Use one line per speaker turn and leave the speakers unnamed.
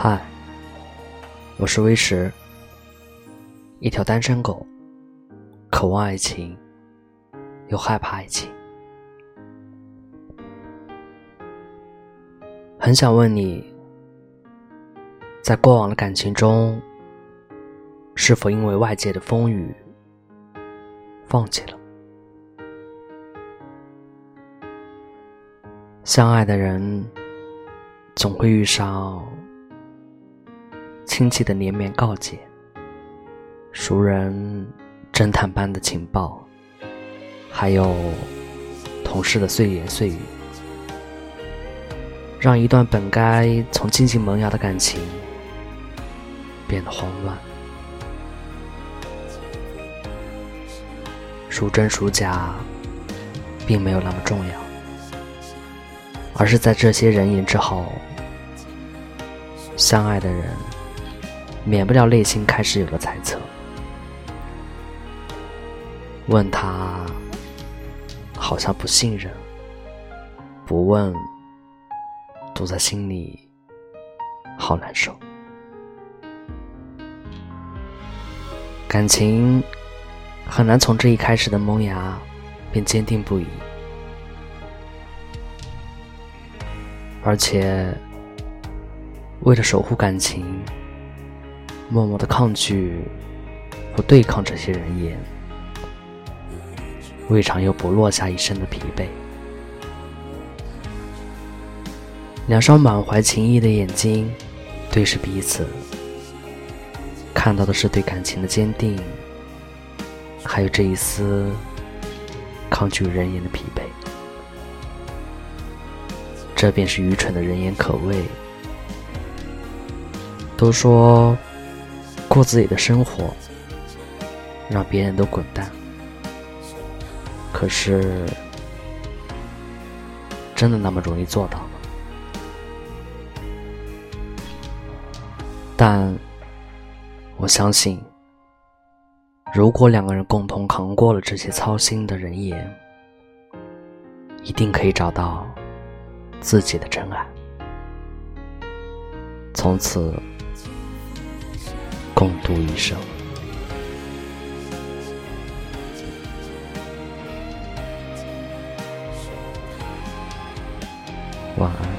嗨，我是微石，一条单身狗，渴望爱情，又害怕爱情。很想问你，在过往的感情中，是否因为外界的风雨，放弃了？相爱的人，总会遇上亲戚的连绵告诫，熟人侦探般的情报，还有同事的碎言碎语，让一段本该从静静萌芽的感情变得慌乱。孰真孰假，并没有那么重要。而是在这些人影之后，相爱的人免不了内心开始有了猜测。问他，好像不信任；不问，堵在心里，好难受。感情很难从这一开始的萌芽便坚定不移。而且，为了守护感情，默默的抗拒和对抗这些人言，未尝又不落下一身的疲惫。两双满怀情意的眼睛对视彼此，看到的是对感情的坚定，还有这一丝抗拒人言的疲惫。这便是愚蠢的人言可畏。都说过自己的生活，让别人都滚蛋。可是，真的那么容易做到吗？但我相信，如果两个人共同扛过了这些操心的人言，一定可以找到。自己的真爱，从此共度一生。晚安。